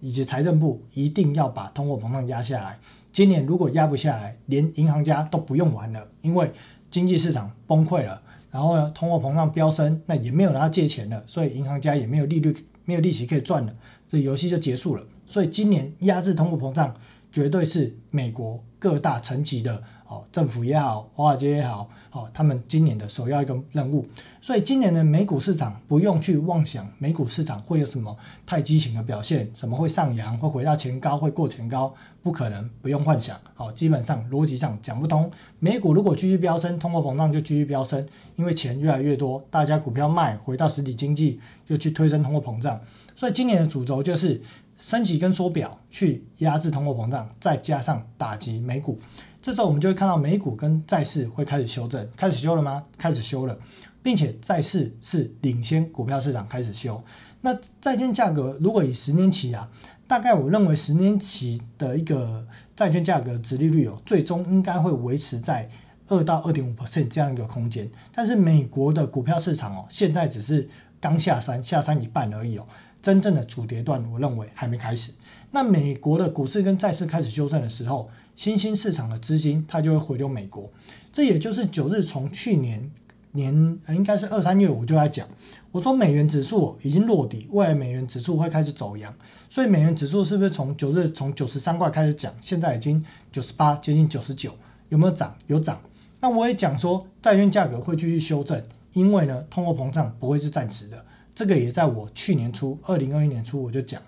以及财政部一定要把通货膨胀压下来。今年如果压不下来，连银行家都不用玩了，因为经济市场崩溃了，然后呢，通货膨胀飙升，那也没有人要借钱了，所以银行家也没有利率、没有利息可以赚了，这游戏就结束了。所以今年压制通货膨胀，绝对是美国各大层级的。哦，政府也好，华尔街也好，哦，他们今年的首要一个任务，所以今年的美股市场不用去妄想美股市场会有什么太激情的表现，什么会上扬，会回到前高，会过前高，不可能，不用幻想。好，基本上逻辑上讲不通。美股如果继续飙升，通货膨胀就继续飙升，因为钱越来越多，大家股票卖，回到实体经济，就去推升通货膨胀。所以今年的主轴就是升级跟缩表去压制通货膨胀，再加上打击美股。这时候我们就会看到美股跟债市会开始修正，开始修了吗？开始修了，并且债市是领先股票市场开始修。那债券价格如果以十年期啊，大概我认为十年期的一个债券价格殖利率哦，最终应该会维持在二到二点五 percent 这样一个空间。但是美国的股票市场哦，现在只是刚下山，下山一半而已哦，真正的主跌段我认为还没开始。那美国的股市跟债市开始修正的时候，新兴市场的资金它就会回流美国，这也就是九日从去年年应该是二三月我就在讲，我说美元指数已经落底，未来美元指数会开始走阳，所以美元指数是不是从九日从九十三块开始讲，现在已经九十八接近九十九，有没有涨？有涨。那我也讲说债券价格会继续修正，因为呢通货膨胀不会是暂时的，这个也在我去年初二零二一年初我就讲。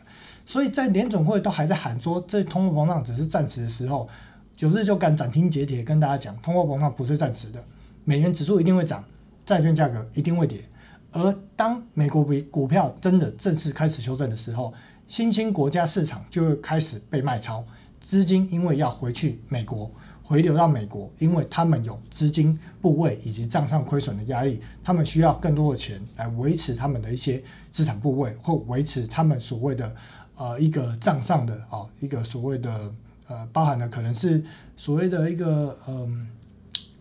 所以在联总会都还在喊说这通货膨胀只是暂时的时候，九日就敢斩钉截铁跟大家讲，通货膨胀不是暂时的，美元指数一定会涨，债券价格一定会跌。而当美国股股票真的正式开始修正的时候，新兴国家市场就会开始被卖超，资金因为要回去美国。回流到美国，因为他们有资金部位以及账上亏损的压力，他们需要更多的钱来维持他们的一些资产部位，或维持他们所谓的。呃一个账上的哦一个所谓的呃包含的可能是所谓的一个嗯。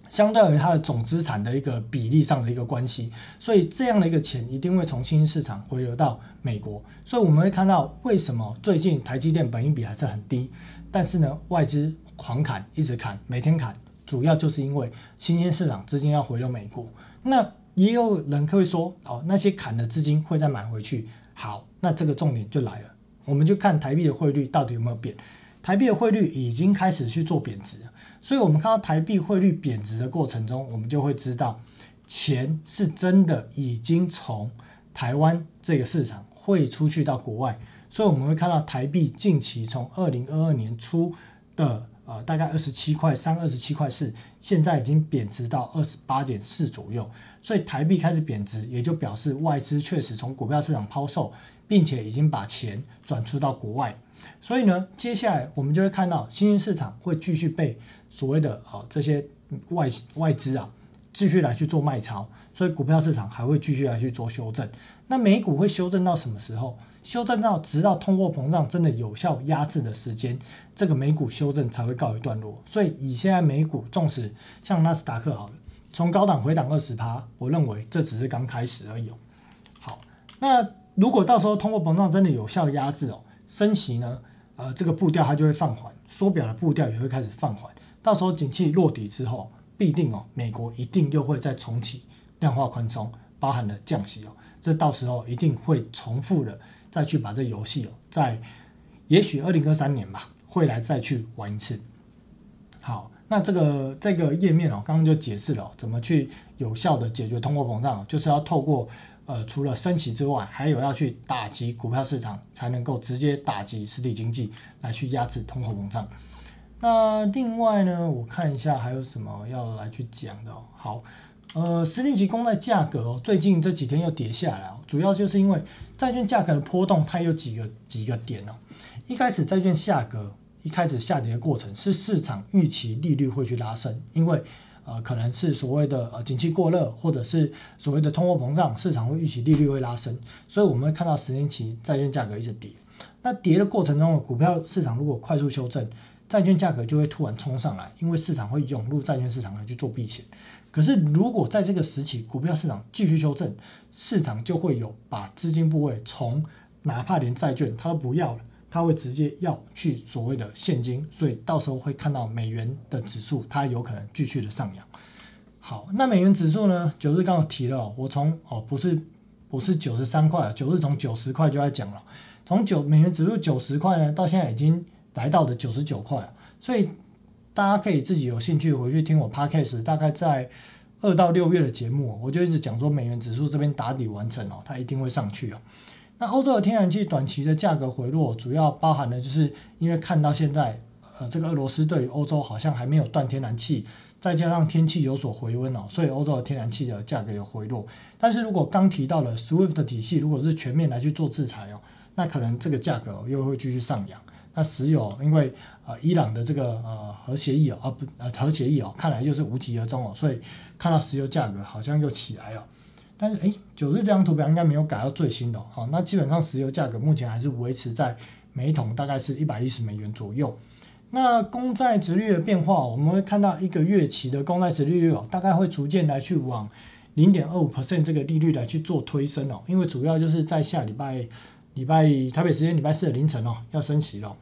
相对于它的总资产的一个比例上的一个关系，所以这样的一个钱一定会从新兴市场回流到美国。所以我们会看到为什么最近台积电本益比还是很低，但是呢外资狂砍，一直砍，每天砍，主要就是因为新兴市场资金要回流美国。那也有人会说，哦，那些砍的资金会再买回去。好，那这个重点就来了，我们就看台币的汇率到底有没有变。台币的汇率已经开始去做贬值。所以，我们看到台币汇率贬值的过程中，我们就会知道，钱是真的已经从台湾这个市场汇出去到国外。所以，我们会看到台币近期从二零二二年初的呃大概二十七块三、二十七块四，现在已经贬值到二十八点四左右。所以，台币开始贬值，也就表示外资确实从股票市场抛售，并且已经把钱转出到国外。所以呢，接下来我们就会看到新兴市场会继续被。所谓的啊这些外外资啊继续来去做卖超，所以股票市场还会继续来去做修正。那美股会修正到什么时候？修正到直到通货膨胀真的有效压制的时间，这个美股修正才会告一段落。所以以现在美股，纵使像纳斯达克好了，从高档回档二十趴，我认为这只是刚开始而已。好，那如果到时候通货膨胀真的有效压制哦，升息呢，呃，这个步调它就会放缓，缩表的步调也会开始放缓。到时候景气落底之后，必定哦，美国一定又会再重启量化宽松，包含了降息哦，这到时候一定会重复的再去把这游戏哦，在也许二零二三年吧，会来再去玩一次。好，那这个这个页面哦，刚刚就解释了怎么去有效的解决通货膨胀，就是要透过呃除了升息之外，还有要去打击股票市场，才能够直接打击实体经济，来去压制通货膨胀。那另外呢，我看一下还有什么要来去讲的。好，呃，十年期公债价格哦，最近这几天又跌下来哦，主要就是因为债券价格的波动，它有几个几个点哦。一开始债券价格一开始下跌的过程是市场预期利率会去拉升，因为呃可能是所谓的呃景气过热，或者是所谓的通货膨胀，市场会预期利率会拉升，所以我们会看到十年期债券价格一直跌。那跌的过程中，股票市场如果快速修正。债券价格就会突然冲上来，因为市场会涌入债券市场来去做避险。可是如果在这个时期股票市场继续修正，市场就会有把资金部位从哪怕连债券它都不要了，它会直接要去所谓的现金，所以到时候会看到美元的指数它有可能继续的上扬。好，那美元指数呢？九日刚刚提了，我从哦不是不是九十三块，九日从九十块就在讲了，从九美元指数九十块呢，到现在已经。来到的九十九块，所以大家可以自己有兴趣回去听我 podcast，大概在二到六月的节目，我就一直讲说美元指数这边打底完成哦，它一定会上去哦。那欧洲的天然气短期的价格回落，主要包含的就是因为看到现在呃这个俄罗斯对于欧洲好像还没有断天然气，再加上天气有所回温哦，所以欧洲的天然气的价格有回落。但是如果刚提到了 SWIFT 的体系，如果是全面来去做制裁哦，那可能这个价格又会继续上扬。那石油，因为呃伊朗的这个呃核协议哦，啊不呃核协议哦，看来就是无疾而终哦，所以看到石油价格好像又起来了。但是哎，九日这张图表应该没有改到最新的哦，那基本上石油价格目前还是维持在每桶大概是一百一十美元左右。那公债值率的变化，我们会看到一个月期的公债值率哦，大概会逐渐来去往零点二五 percent 这个利率来去做推升哦，因为主要就是在下礼拜。礼拜台北时间礼拜四的凌晨哦，要升息了。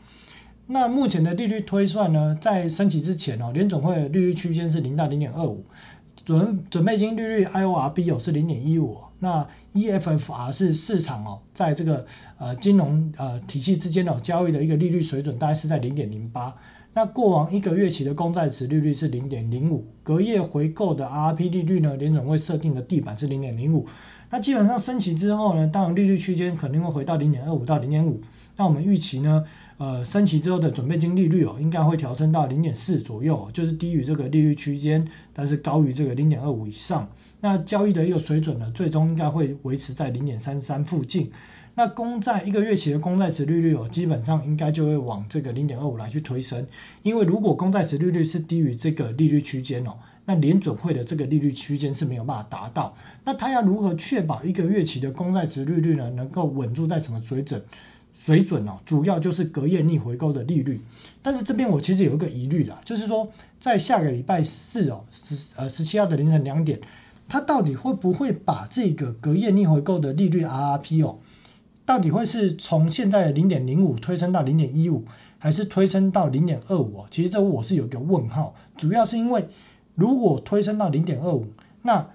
那目前的利率推算呢，在升息之前哦，联总会的利率区间是零到零点二五，准准备金利率 IORB 哦是零点一五，那 EFFR 是市场哦在这个呃金融呃体系之间哦交易的一个利率水准，大概是在零点零八。那过往一个月期的公债值利率是零点零五，隔夜回购的 RP 利率呢，联总会设定的地板是零点零五。那基本上升息之后呢，当然利率区间肯定会回到零点二五到零点五。那我们预期呢，呃，升息之后的准备金利率哦，应该会调升到零点四左右，就是低于这个利率区间，但是高于这个零点二五以上。那交易的一个水准呢，最终应该会维持在零点三三附近。那公债一个月期的公债值利率哦，基本上应该就会往这个零点二五来去推升，因为如果公债值利率是低于这个利率区间哦。那联准会的这个利率区间是没有办法达到，那它要如何确保一个月期的公债值利率呢能够稳住在什么水准？水准哦，主要就是隔夜逆回购的利率。但是这边我其实有一个疑虑啦，就是说在下个礼拜四哦，十呃十七号的凌晨两点，它到底会不会把这个隔夜逆回购的利率 RRP 哦，到底会是从现在的零点零五推升到零点一五，还是推升到零点二五？其实这我是有一个问号，主要是因为如果推升到零点二五，那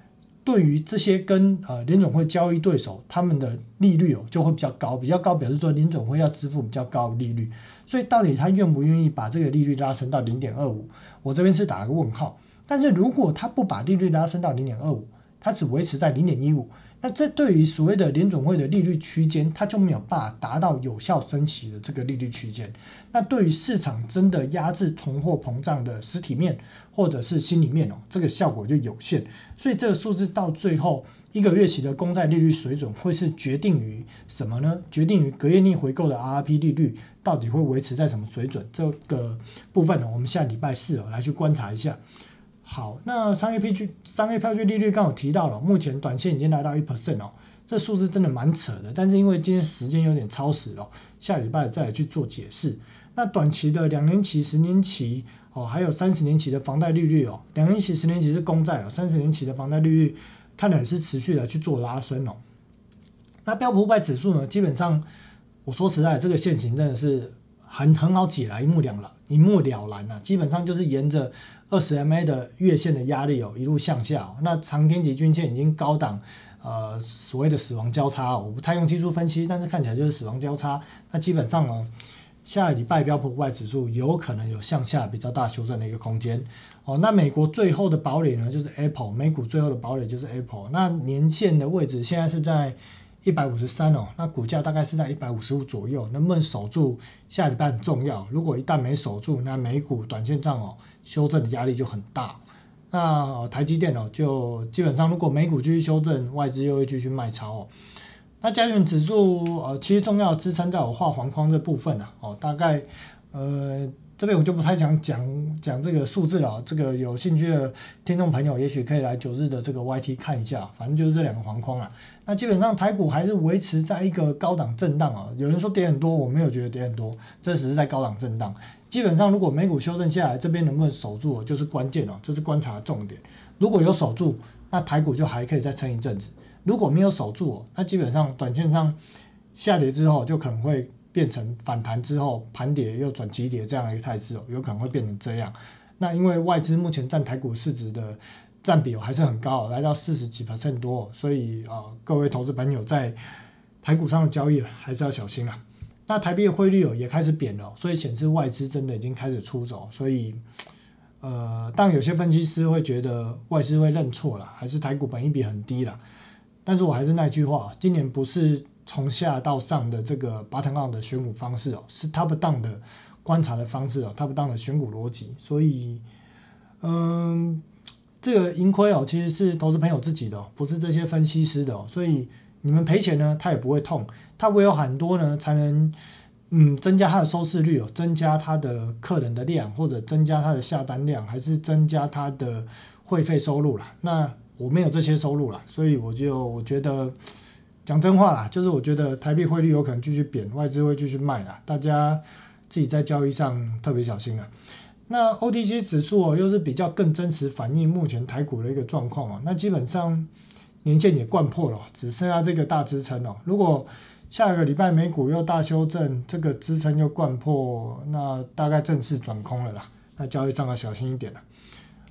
对于这些跟呃联总会交易对手，他们的利率哦就会比较高，比较高表示说联总会要支付比较高利率，所以到底他愿不愿意把这个利率拉升到零点二五？我这边是打了个问号。但是如果他不把利率拉升到零点二五，它只维持在零点一五。那这对于所谓的联总会的利率区间，它就没有办法达到有效升息的这个利率区间。那对于市场真的压制通货膨胀的实体面或者是心里面哦，这个效果就有限。所以这个数字到最后一个月期的公债利率水准会是决定于什么呢？决定于隔夜逆回购的 RRP 利率到底会维持在什么水准？这个部分呢，我们下礼拜四哦来去观察一下。好，那商业票据商业票据利率刚好提到了，目前短线已经来到一 percent 哦，这数字真的蛮扯的。但是因为今天时间有点超时了，下礼拜再来去做解释。那短期的两年期、十年期哦，还有三十年期的房贷利率哦，两年期、十年期是公债哦，三十年期的房贷利率看来是持续的去做拉升哦。那标普五百指数呢，基本上我说实在，这个现行真的是很很好解来，一目了然，一目了然啊，基本上就是沿着。二十 MA 的月线的压力哦，一路向下，那长天级均线已经高档，呃，所谓的死亡交叉，我不太用技术分析，但是看起来就是死亡交叉。那基本上呢，下礼拜标普五百指数有可能有向下比较大修正的一个空间。哦，那美国最后的堡垒呢，就是 Apple，美股最后的堡垒就是 Apple。那年线的位置现在是在。一百五十三哦，那股价大概是在一百五十五左右，能不能守住下礼拜很重要。如果一旦没守住，那美股短线上哦修正的压力就很大。那台积电哦，就基本上如果美股继续修正，外资又会继续卖超哦。那加权指数呃，其实重要支撑在我画黄框这部分啊，哦，大概呃。这边我就不太想讲讲这个数字了，这个有兴趣的听众朋友也许可以来九日的这个 YT 看一下，反正就是这两个黄框啊。那基本上台股还是维持在一个高档震荡啊。有人说跌很多，我没有觉得跌很多，这只是在高档震荡。基本上如果美股修正下来，这边能不能守住就是关键哦，这是观察重点。如果有守住，那台股就还可以再撑一阵子；如果没有守住，那基本上短线上下跌之后就可能会。变成反弹之后盘跌又转急跌这样的一个态势哦，有可能会变成这样。那因为外资目前占台股市值的占比还是很高，来到四十几 percent 多，所以啊，各位投资朋友在台股上的交易还是要小心啊。那台币的汇率哦也开始贬了，所以显示外资真的已经开始出走。所以呃，但有些分析师会觉得外资会认错了，还是台股本益比很低了。但是我还是那句话，今年不是。从下到上的这个 bottom up 的选股方式哦，是 top down 的观察的方式哦，top down 的选股逻辑。所以，嗯，这个盈亏哦，其实是投资朋友自己的，不是这些分析师的哦。所以你们赔钱呢，他也不会痛，他唯有很多呢，才能嗯增加他的收视率哦，增加他的客人的量，或者增加他的下单量，还是增加他的会费收入啦。那我没有这些收入啦，所以我就我觉得。讲真话啦，就是我觉得台币汇率有可能继续贬，外资会继续卖啦，大家自己在交易上特别小心啊。那 OTC 指数哦，又是比较更真实反映目前台股的一个状况哦。那基本上年线也贯破了，只剩下这个大支撑哦。如果下个礼拜美股又大修正，这个支撑又贯破，那大概正式转空了啦。那交易上要小心一点了。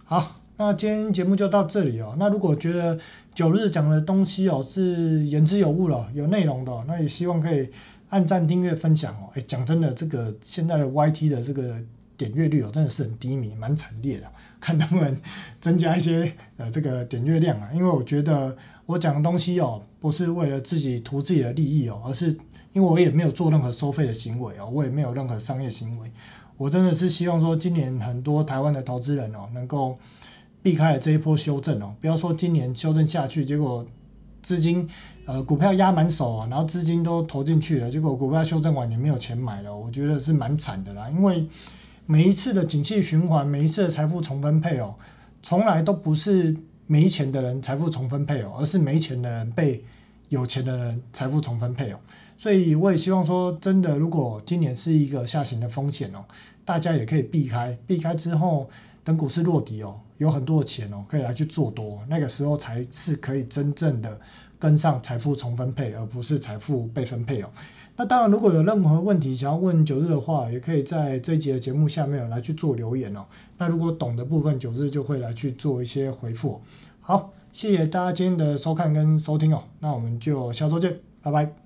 好。那今天节目就到这里哦。那如果觉得九日讲的东西哦是言之有物了，有内容的，那也希望可以按赞、订阅、分享哦。哎，讲真的，这个现在的 YT 的这个点阅率哦，真的是很低迷，蛮惨烈的。看能不能增加一些呃这个点阅量啊？因为我觉得我讲的东西哦，不是为了自己图自己的利益哦，而是因为我也没有做任何收费的行为哦，我也没有任何商业行为。我真的是希望说，今年很多台湾的投资人哦，能够。避开了这一波修正哦，不要说今年修正下去，结果资金呃股票压满手啊，然后资金都投进去了，结果股票修正完也没有钱买了，我觉得是蛮惨的啦。因为每一次的景气循环，每一次的财富重分配哦，从来都不是没钱的人财富重分配哦，而是没钱的人被有钱的人财富重分配哦。所以我也希望说，真的，如果今年是一个下行的风险哦，大家也可以避开，避开之后，等股市落底哦，有很多的钱哦，可以来去做多，那个时候才是可以真正的跟上财富重分配，而不是财富被分配哦。那当然，如果有任何问题想要问九日的话，也可以在这一集的节目下面来去做留言哦。那如果懂的部分，九日就会来去做一些回复。好，谢谢大家今天的收看跟收听哦。那我们就下周见，拜拜。